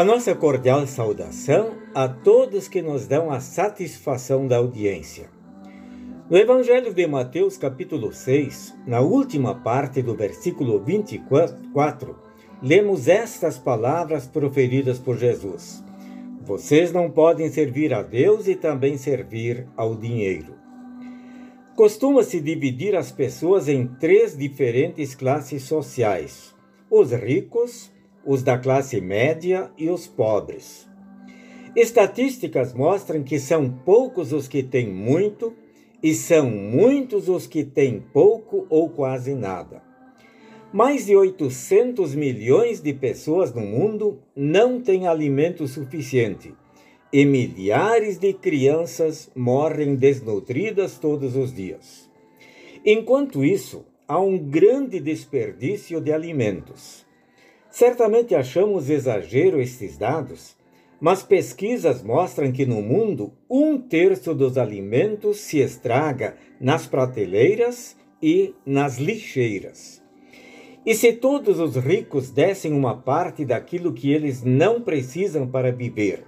A nossa cordial saudação a todos que nos dão a satisfação da audiência. No Evangelho de Mateus, capítulo 6, na última parte do versículo 24, lemos estas palavras proferidas por Jesus: Vocês não podem servir a Deus e também servir ao dinheiro. Costuma-se dividir as pessoas em três diferentes classes sociais: os ricos, os da classe média e os pobres. Estatísticas mostram que são poucos os que têm muito e são muitos os que têm pouco ou quase nada. Mais de 800 milhões de pessoas no mundo não têm alimento suficiente e milhares de crianças morrem desnutridas todos os dias. Enquanto isso, há um grande desperdício de alimentos. Certamente achamos exagero estes dados, mas pesquisas mostram que no mundo um terço dos alimentos se estraga nas prateleiras e nas lixeiras. E se todos os ricos dessem uma parte daquilo que eles não precisam para viver,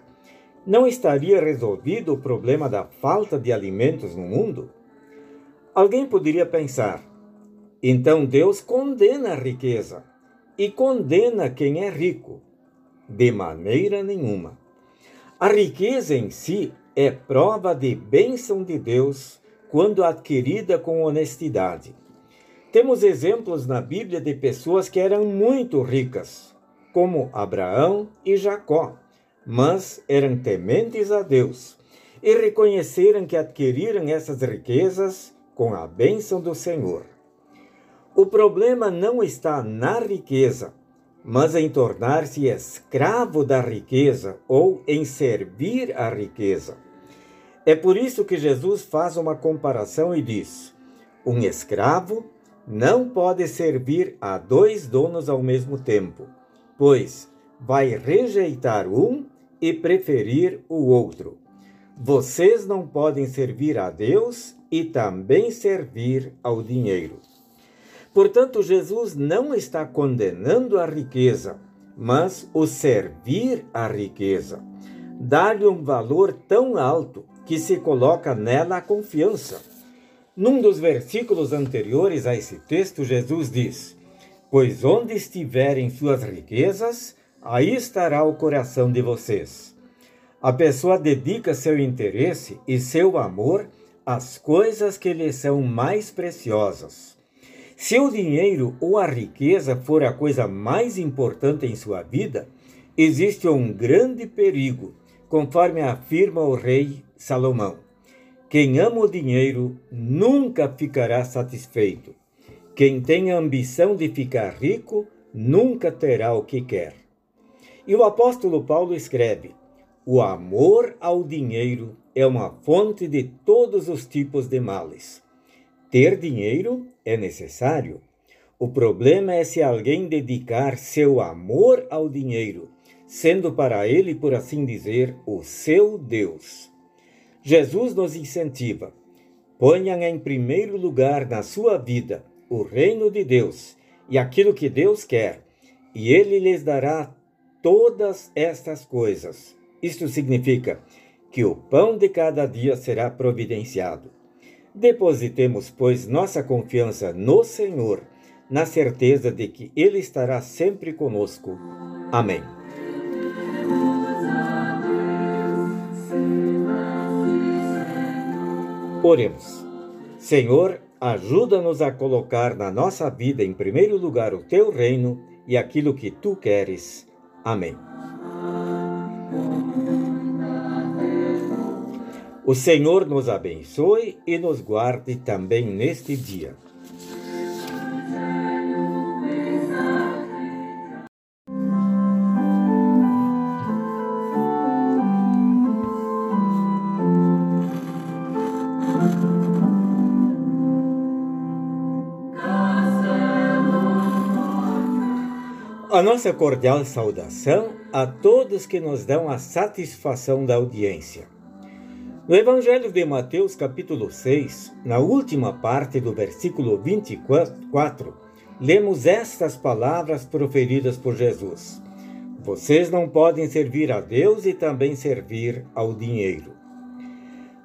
não estaria resolvido o problema da falta de alimentos no mundo? Alguém poderia pensar: então Deus condena a riqueza e condena quem é rico. De maneira nenhuma. A riqueza em si é prova de bênção de Deus quando adquirida com honestidade. Temos exemplos na Bíblia de pessoas que eram muito ricas, como Abraão e Jacó, mas eram tementes a Deus e reconheceram que adquiriram essas riquezas com a bênção do Senhor. O problema não está na riqueza, mas em tornar-se escravo da riqueza ou em servir a riqueza. É por isso que Jesus faz uma comparação e diz: um escravo não pode servir a dois donos ao mesmo tempo, pois vai rejeitar um e preferir o outro. Vocês não podem servir a Deus e também servir ao dinheiro. Portanto, Jesus não está condenando a riqueza, mas o servir à riqueza. Dar-lhe um valor tão alto que se coloca nela a confiança. Num dos versículos anteriores a esse texto, Jesus diz: Pois onde estiverem suas riquezas, aí estará o coração de vocês. A pessoa dedica seu interesse e seu amor às coisas que lhe são mais preciosas. Se o dinheiro ou a riqueza for a coisa mais importante em sua vida, existe um grande perigo, conforme afirma o rei Salomão. Quem ama o dinheiro nunca ficará satisfeito. Quem tem a ambição de ficar rico nunca terá o que quer. E o apóstolo Paulo escreve: O amor ao dinheiro é uma fonte de todos os tipos de males. Ter dinheiro é necessário. O problema é se alguém dedicar seu amor ao dinheiro, sendo para ele, por assim dizer, o seu Deus. Jesus nos incentiva: ponham em primeiro lugar na sua vida o reino de Deus e aquilo que Deus quer, e ele lhes dará todas estas coisas. Isto significa que o pão de cada dia será providenciado. Depositemos, pois, nossa confiança no Senhor, na certeza de que Ele estará sempre conosco. Amém. Oremos. Senhor, ajuda-nos a colocar na nossa vida em primeiro lugar o teu reino e aquilo que tu queres. Amém. O Senhor nos abençoe e nos guarde também neste dia. A nossa cordial saudação a todos que nos dão a satisfação da audiência. No Evangelho de Mateus, capítulo 6, na última parte do versículo 24, lemos estas palavras proferidas por Jesus: Vocês não podem servir a Deus e também servir ao dinheiro.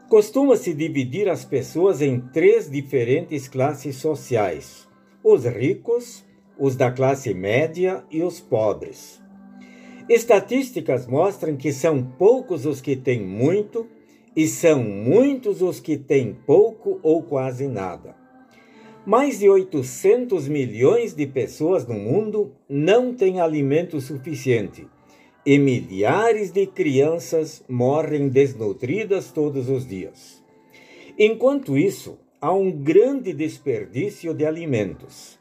Costuma-se dividir as pessoas em três diferentes classes sociais: os ricos, os da classe média e os pobres. Estatísticas mostram que são poucos os que têm muito e são muitos os que têm pouco ou quase nada. Mais de 800 milhões de pessoas no mundo não têm alimento suficiente e milhares de crianças morrem desnutridas todos os dias. Enquanto isso, há um grande desperdício de alimentos.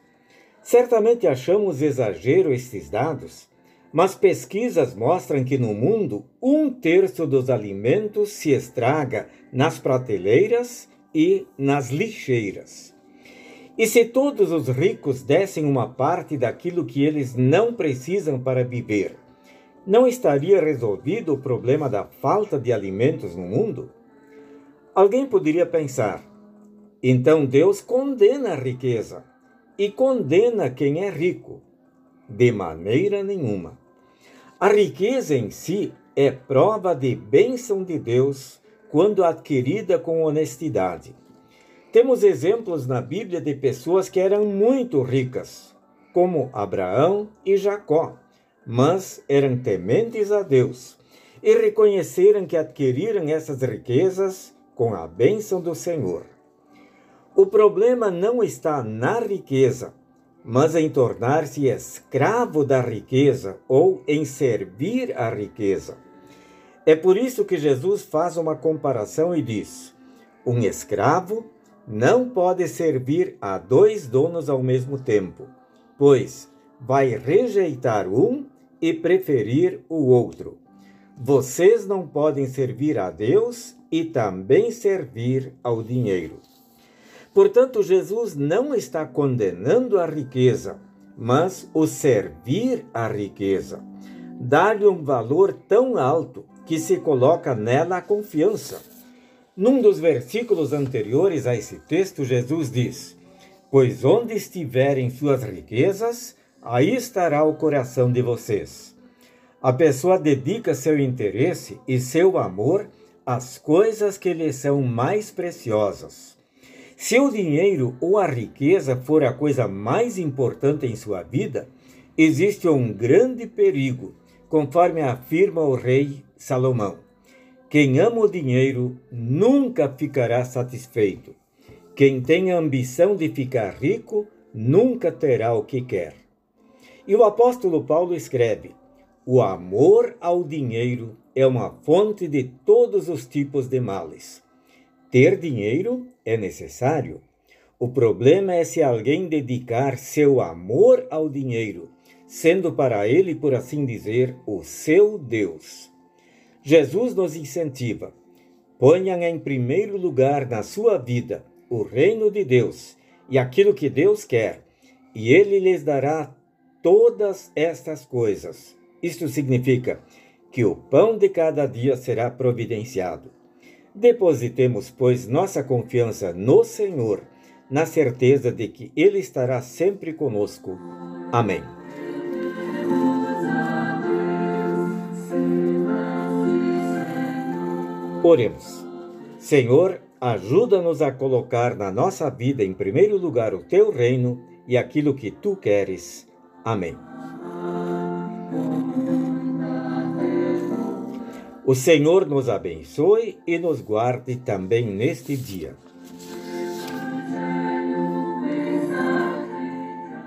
Certamente achamos exagero estes dados, mas pesquisas mostram que no mundo um terço dos alimentos se estraga nas prateleiras e nas lixeiras. E se todos os ricos dessem uma parte daquilo que eles não precisam para viver, não estaria resolvido o problema da falta de alimentos no mundo? Alguém poderia pensar: então Deus condena a riqueza e condena quem é rico. De maneira nenhuma. A riqueza em si é prova de bênção de Deus quando adquirida com honestidade. Temos exemplos na Bíblia de pessoas que eram muito ricas, como Abraão e Jacó, mas eram tementes a Deus e reconheceram que adquiriram essas riquezas com a bênção do Senhor. O problema não está na riqueza, mas em tornar-se escravo da riqueza ou em servir a riqueza. É por isso que Jesus faz uma comparação e diz: um escravo não pode servir a dois donos ao mesmo tempo, pois vai rejeitar um e preferir o outro. Vocês não podem servir a Deus e também servir ao dinheiro. Portanto, Jesus não está condenando a riqueza, mas o servir à riqueza. Dar-lhe um valor tão alto que se coloca nela a confiança num dos versículos anteriores a esse texto, Jesus diz: Pois onde estiverem suas riquezas, aí estará o coração de vocês. A pessoa dedica seu interesse e seu amor às coisas que lhe são mais preciosas. Se o dinheiro ou a riqueza for a coisa mais importante em sua vida, existe um grande perigo, conforme afirma o rei Salomão. Quem ama o dinheiro nunca ficará satisfeito. Quem tem a ambição de ficar rico nunca terá o que quer. E o apóstolo Paulo escreve: O amor ao dinheiro é uma fonte de todos os tipos de males. Ter dinheiro é necessário. O problema é se alguém dedicar seu amor ao dinheiro, sendo para ele, por assim dizer, o seu Deus. Jesus nos incentiva. Ponham em primeiro lugar na sua vida o reino de Deus e aquilo que Deus quer, e Ele lhes dará todas estas coisas. Isto significa que o pão de cada dia será providenciado. Depositemos, pois, nossa confiança no Senhor, na certeza de que Ele estará sempre conosco. Amém. Oremos. Senhor, ajuda-nos a colocar na nossa vida em primeiro lugar o teu reino e aquilo que tu queres. Amém. O Senhor nos abençoe e nos guarde também neste dia.